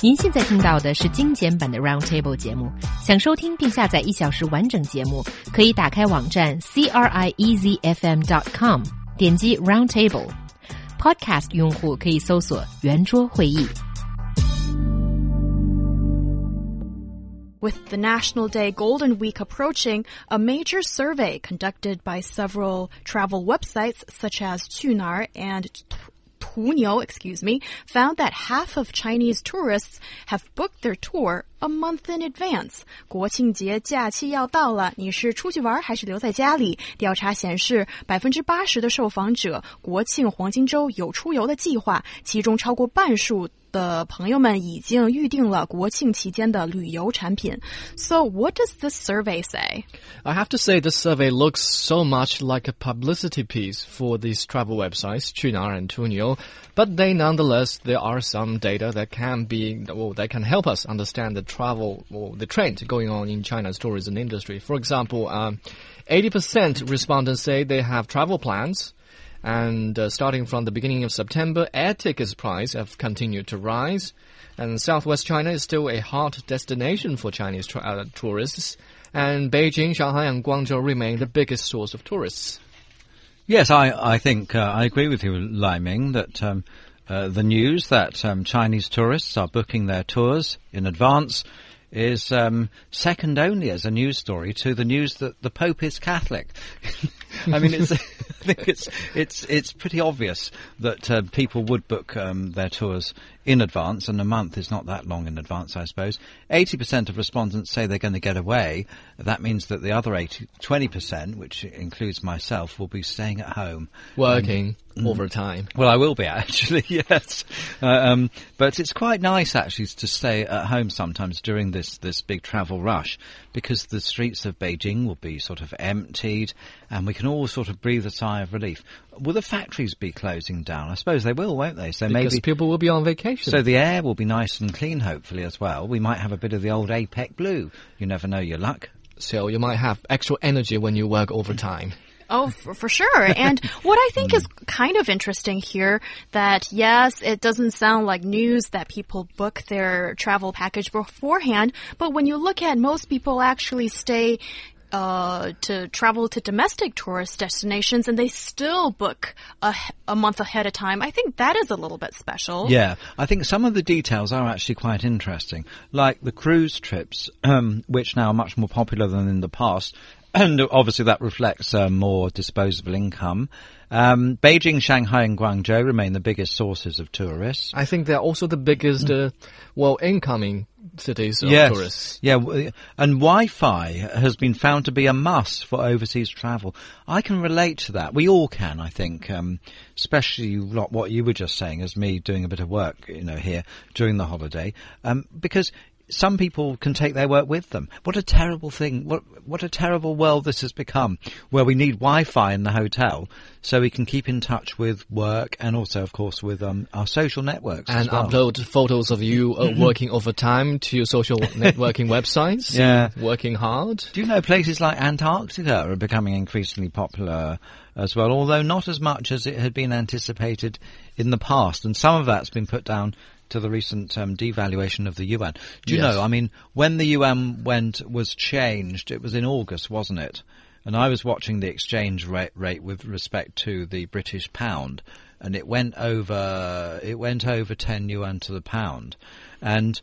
您现在听到的是精简版的 Roundtable 节目。想收听并下载一小时完整节目，可以打开网站 c r i e z f m dot com，点击 Roundtable。Podcast 用户可以搜索“圆桌会议”。 With the National Day Golden Week approaching, a major survey conducted by several travel websites such as Qunar and 途牛 excuse me, found that half of Chinese tourists have booked their tour a month in advance. 国庆节假期要到了，你是出去玩还是留在家里？调查显示，百分之八十的受访者国庆黄金周有出游的计划，其中超过半数。的朋友们已经预定了国庆期间的旅游产品。So what does this survey say? I have to say this survey looks so much like a publicity piece for these travel websites, Qunar and Tuniu, but they nonetheless there are some data that can be well that can help us understand the travel or the trend going on in China's tourism industry. For example, um, 80% respondents say they have travel plans. And uh, starting from the beginning of September, air tickets price have continued to rise. And Southwest China is still a hot destination for Chinese uh, tourists. And Beijing, Shanghai, and Guangzhou remain the biggest source of tourists. Yes, I, I think uh, I agree with you, Liming, that um, uh, the news that um, Chinese tourists are booking their tours in advance is um, second only as a news story to the news that the Pope is Catholic. I mean, it's, I think it's it's it's pretty obvious that uh, people would book um, their tours in advance, and a month is not that long in advance, I suppose. 80% of respondents say they're going to get away. That means that the other 80, 20%, which includes myself, will be staying at home. Working um, overtime. Well, I will be actually, yes. Uh, um, but it's quite nice actually to stay at home sometimes during this, this big travel rush because the streets of Beijing will be sort of emptied and we can all sort of breathe a sigh of relief. Will the factories be closing down? I suppose they will, won't they? So because maybe people will be on vacation. So the air will be nice and clean, hopefully as well. We might have a bit of the old APEC blue. You never know your luck. So you might have extra energy when you work overtime. Oh, for, for, sure. And what I think is kind of interesting here that yes, it doesn't sound like news that people book their travel package beforehand, but when you look at most people actually stay uh, to travel to domestic tourist destinations and they still book a, a month ahead of time. I think that is a little bit special. Yeah, I think some of the details are actually quite interesting, like the cruise trips, um, which now are much more popular than in the past. And obviously that reflects uh, more disposable income. Um, Beijing, Shanghai, and Guangzhou remain the biggest sources of tourists. I think they're also the biggest, uh, well, incoming cities of yes. tourists. Yeah, and Wi-Fi has been found to be a must for overseas travel. I can relate to that. We all can, I think, um, especially what you were just saying, as me doing a bit of work, you know, here during the holiday, um, because some people can take their work with them. What a terrible thing. What, what a terrible world this has become where we need Wi-Fi in the hotel so we can keep in touch with work and also, of course, with um, our social networks. And well. upload photos of you uh, working overtime to your social networking websites. Yeah. Working hard. Do you know places like Antarctica are becoming increasingly popular as well, although not as much as it had been anticipated in the past. And some of that's been put down to the recent um, devaluation of the yuan. Do you Yes. know? I mean, when the yuan went was changed, it was in August, wasn't it? And I was watching the exchange rate, rate with respect to the British pound, and it went over it went over ten yuan to the pound, and.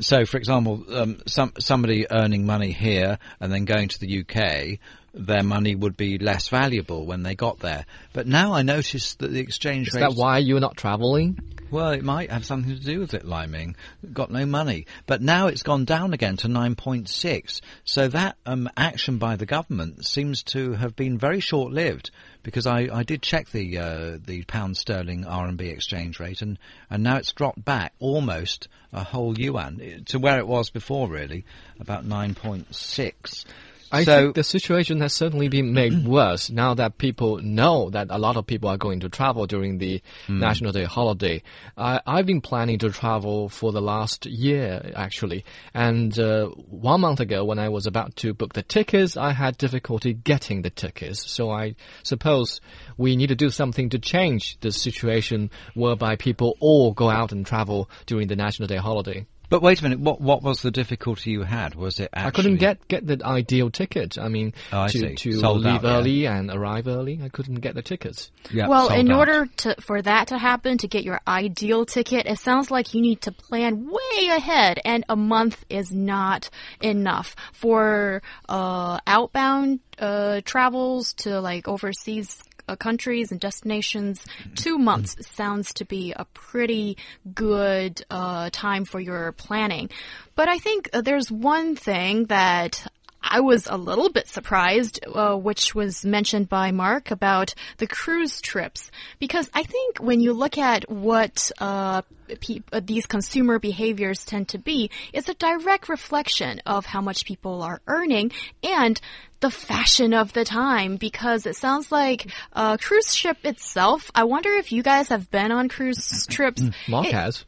So, for example, um, some somebody earning money here and then going to the UK, their money would be less valuable when they got there. But now I notice that the exchange Is rate Is that why you're not traveling? well, it might have something to do with it, Liming. Got no money. But now it's gone down again to 9.6. So that um, action by the government seems to have been very short-lived because I, I did check the uh, the pound sterling RMB exchange rate and, and now it's dropped back almost a whole yuan to where it was before really, about 9.6. I so think the situation has certainly been made worse now that people know that a lot of people are going to travel during the Hmm. National Day holiday. I, I've been planning to travel for the last year, actually. And uh, one month ago, when I was about to book the tickets, I had difficulty getting the tickets. So I suppose we need to do something to change the situation whereby people all go out and travel during the National Day holiday. But wait a minute. What what was the difficulty you had? Was it actually? I couldn't get get the ideal ticket. I mean, Oh, I to see. to Sold leave out, yeah. early and arrive early, I couldn't get the tickets. Yeah, well, in out. order to for that to happen, to get your ideal ticket, it sounds like you need to plan way ahead, and a month is not enough for uh, outbound uh, travels to like overseas. Uh, countries and destinations, two months sounds to be a pretty good uh, time for your planning. But I think uh, there's one thing that I was a little bit surprised, uh, which was mentioned by Mark about the cruise trips, because I think when you look at what uh, pe uh, these consumer behaviors tend to be, it's a direct reflection of how much people are earning and the fashion of the time. Because it sounds like a cruise ship itself. I wonder if you guys have been on cruise trips. Mark It- has.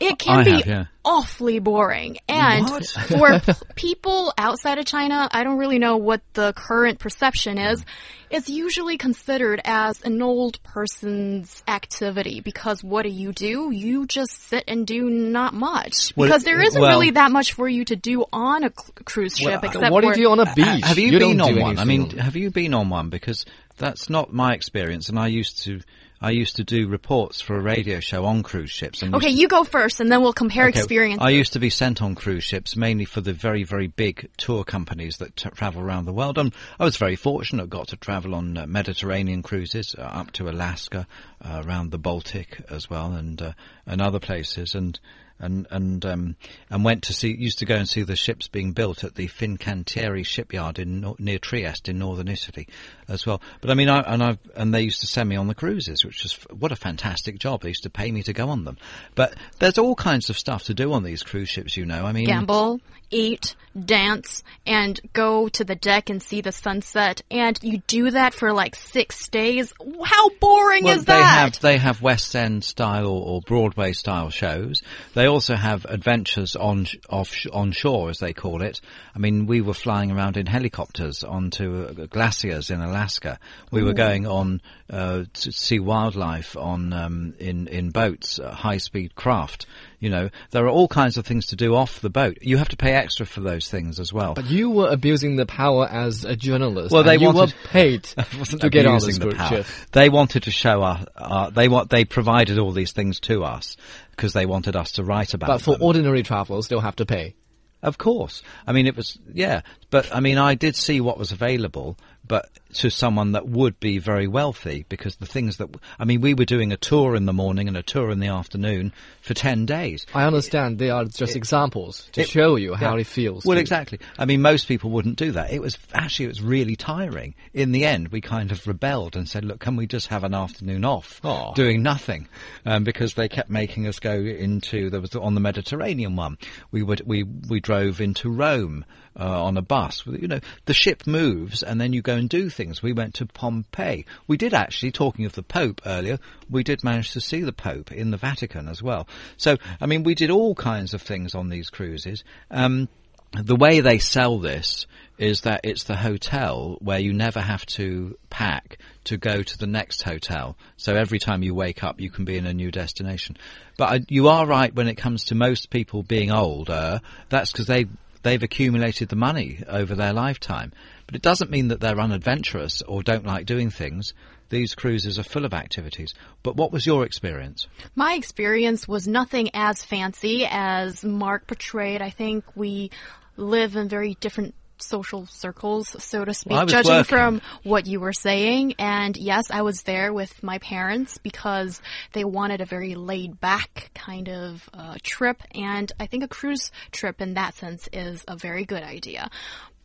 It can I be have, yeah. awfully boring. And What? for people outside of China, I don't really know what the current perception is. It's usually considered as an old person's activity because what do you do? You just sit and do not much. Well, because there isn't well- really that much for you to do on a cruise ship except for what for if you're on a beach? Ha- Have you, don't been on do one? I mean, have you been on one? Because that's not my experience, and I used to. I used to do reports for a radio show on cruise ships. And Okay, to- you go first and then we'll compare Okay, experiences. I used to be sent on cruise ships mainly for the very, very big tour companies that t- travel around the world. And I was very fortunate, got to travel on uh, Mediterranean cruises uh, up to Alaska, uh, around the Baltic as well, and uh, and other places, and and and um, and went to see. Used to go and see the ships being built at the Fincantieri shipyard in near Trieste in northern Italy, as well. But I mean, I and I and they used to send me on the cruises, which was what a fantastic job. They used to pay me to go on them. But there's all kinds of stuff to do on these cruise ships. You know, I mean, gamble, eat, dance, and go to the deck and see the sunset. And you do that for like six days. How boring Well, is they that? have they have West End style or, or Broadway style shows. They also have adventures on sh- off sh- on shore, as they call it. I mean, we were flying around in helicopters onto uh, glaciers in Alaska. We were going on uh, to see wildlife on um, in in boats, uh, high speed craft. You know, there are all kinds of things to do off the boat. You have to pay extra for those things as well. But you were abusing the power as a journalist. Well, they you wanted- were paid to get on the power. They wanted to show us. Uh, they want. They provided all these things to us because they wanted us to write about But for them. ordinary travelers, they'll have to pay. Of course. I mean, it was, yeah. But, I mean, I did see what was available, but to someone that would be very wealthy because the things that, I mean, we were doing a tour in the morning and a tour in the afternoon for 10 days. I understand they are just examples to show you how Yeah. it feels. Well, exactly. I mean, most people wouldn't do that. It was actually it was really tiring. In the end, we kind of rebelled and said, "Look, can we just have an afternoon off, doing nothing?" Um, because they kept making us go into there was on the Mediterranean one. We would we we drove into Rome. Uh, on a bus, you know, the ship moves and then you go and do things. We went to Pompeii. We did actually, talking of the Pope earlier, we did manage to see the Pope in the Vatican as well. So, I mean, we did all kinds of things on these cruises. Um, the way they sell this is that it's the hotel where you never have to pack to go to the next hotel. So every time you wake up, you can be in a new destination. But I, you are right when it comes to most people being older. That's because they they've accumulated the money over their lifetime. But it doesn't mean that they're unadventurous or don't like doing things. These cruises are full of activities. But what was your experience? My experience was nothing as fancy as Mark portrayed. I think we live in very different social circles, so to speak, Well, judging working. from what you were saying. And yes, I was there with my parents because they wanted a very laid back kind of uh, trip. And I think a cruise trip in that sense is a very good idea.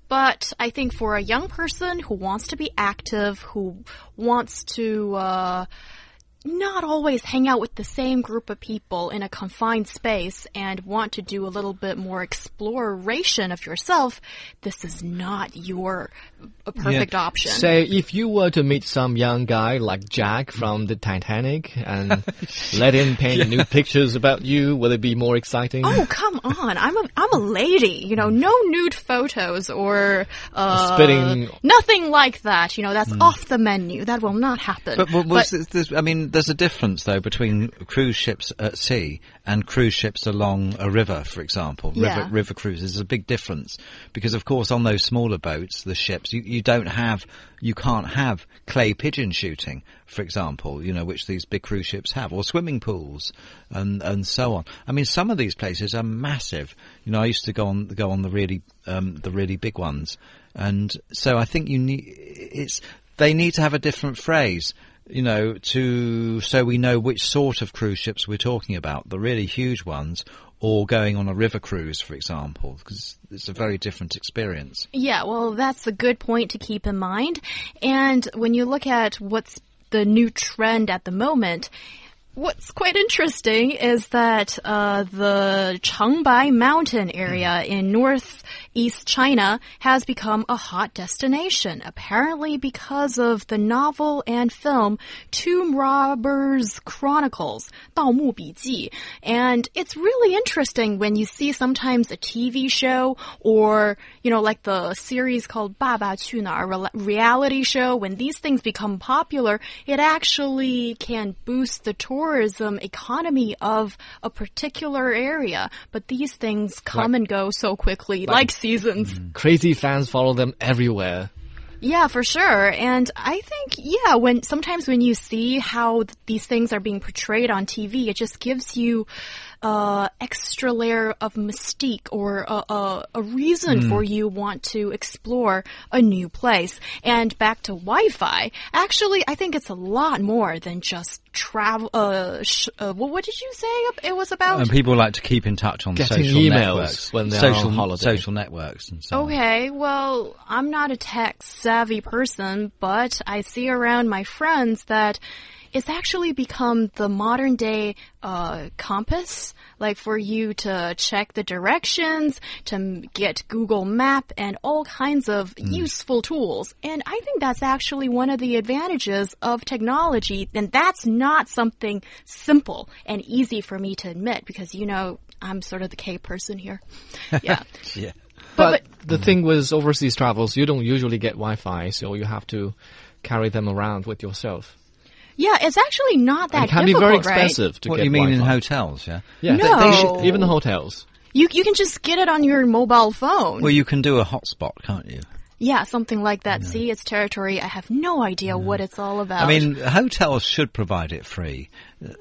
But I think for a young person who wants to be active, who wants to, uh, not always hang out with the same group of people in a confined space and want to do a little bit more exploration of yourself, this is not your a perfect option. Say, if you were to meet some young guy like Jack from the Titanic and let him paint new pictures about you, will it be more exciting? Oh come on! I'm a I'm a lady. You know, no nude photos or uh, Spitting- Nothing like that. You know, that's off the menu. That will not happen. But, but, what's this- this- I mean, there's a difference though between cruise ships at sea and cruise ships along a river, for example. Yeah. River, river cruises is a big difference because, of course, on those smaller boats, the ships, you, you don't have, you can't have clay pigeon shooting, for example, you know, which these big cruise ships have, or swimming pools, and and so on. I mean, some of these places are massive. You know, I used to go on go on the really um, the really big ones, and so I think you need it's they need to have a different phrase you know, to so we know which sort of cruise ships we're talking about, the really huge ones, or going on a river cruise, for example, because it's a very different experience. Yeah, well, that's a good point to keep in mind. And when you look at what's the new trend at the moment, what's quite interesting is that uh, the Changbai Mountain area in northeast China has become a hot destination, apparently because of the novel and film Tomb Robbers Chronicles, 盗墓笔记. And it's really interesting when you see sometimes a TV show or, you know, like the series called 爸爸去哪儿, re- reality show, when these things become popular, it actually can boost the tourism economy of a particular area. But these things come and go so quickly, like, seasons. Mm. Crazy fans follow them everywhere. Yeah, for sure. And I think, yeah, when sometimes when you see how th- these things are being portrayed on TV, it just gives you uh, extra layer of mystique or a, a, a reason for you want to explore a new place. And back to Wi-Fi, actually, I think it's a lot more than just travel. Uh, sh- uh, what, what did you say it was about? And people like to keep in touch on Getting social emails networks, when they're social on holiday. social networks, and so on. Okay, well, I'm not a tech savvy person, but I see around my friends that it's actually become the modern day uh, compass, like for you to check the directions, to get Google Map, and all kinds of useful tools. And I think that's actually one of the advantages of technology. And that's not something simple and easy for me to admit because, you know, I'm sort of the K person here. Yeah. Yeah. But, the thing with overseas travels, you don't usually get Wi-Fi, so you have to carry them around with yourself. Yeah, it's actually not that it can difficult, be very right? expensive to What get do you mean in Wi-Fi. hotels? Yeah. Yeah, No. they, they should, even the hotels. You you can just get it on your mobile phone. Well, you can do a hotspot, can't you? yeah, something like that. See, it's territory. I have no idea what it's all about. I mean, hotels should provide it free. Uh,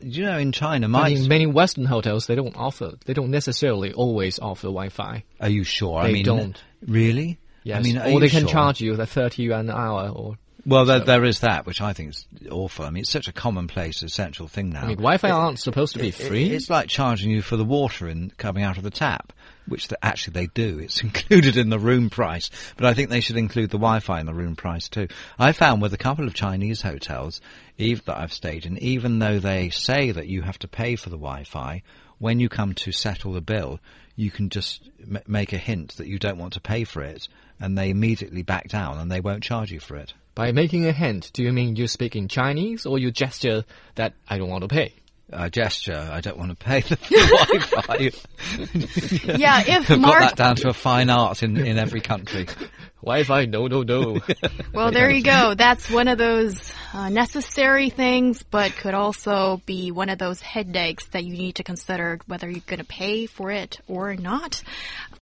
you know, in China, my I many Western hotels they don't offer. They don't necessarily always offer Wi-Fi. are you sure? I They mean, don't. really. Yes, I mean, or they can sure? charge you the thirty yuan an hour. Or Well, there, there is that, which I think is awful. I mean, it's such a commonplace, essential thing now. I mean, Wi-Fi aren't supposed to be It- free. It's like charging you for the water in coming out of the tap, which the, actually they do. It's included in the room price, but I think they should include the Wi-Fi in the room price too. I found with a couple of Chinese hotels, even that I've stayed in, even though they say that you have to pay for the Wi-Fi, when you come to settle the bill, you can just m- make a hint that you don't want to pay for it, and they immediately back down and they won't charge you for it. By making a hint, do you mean you speak in Chinese or you gesture that I don't want to pay? A gesture, I don't want to pay the Wi-Fi. yeah, if I've got that down to a fine art in, in every country. Wi-Fi, no, no, no. Well, there you go. That's one of those uh, necessary things, but could also be one of those headaches that you need to consider whether you're going to pay for it or not.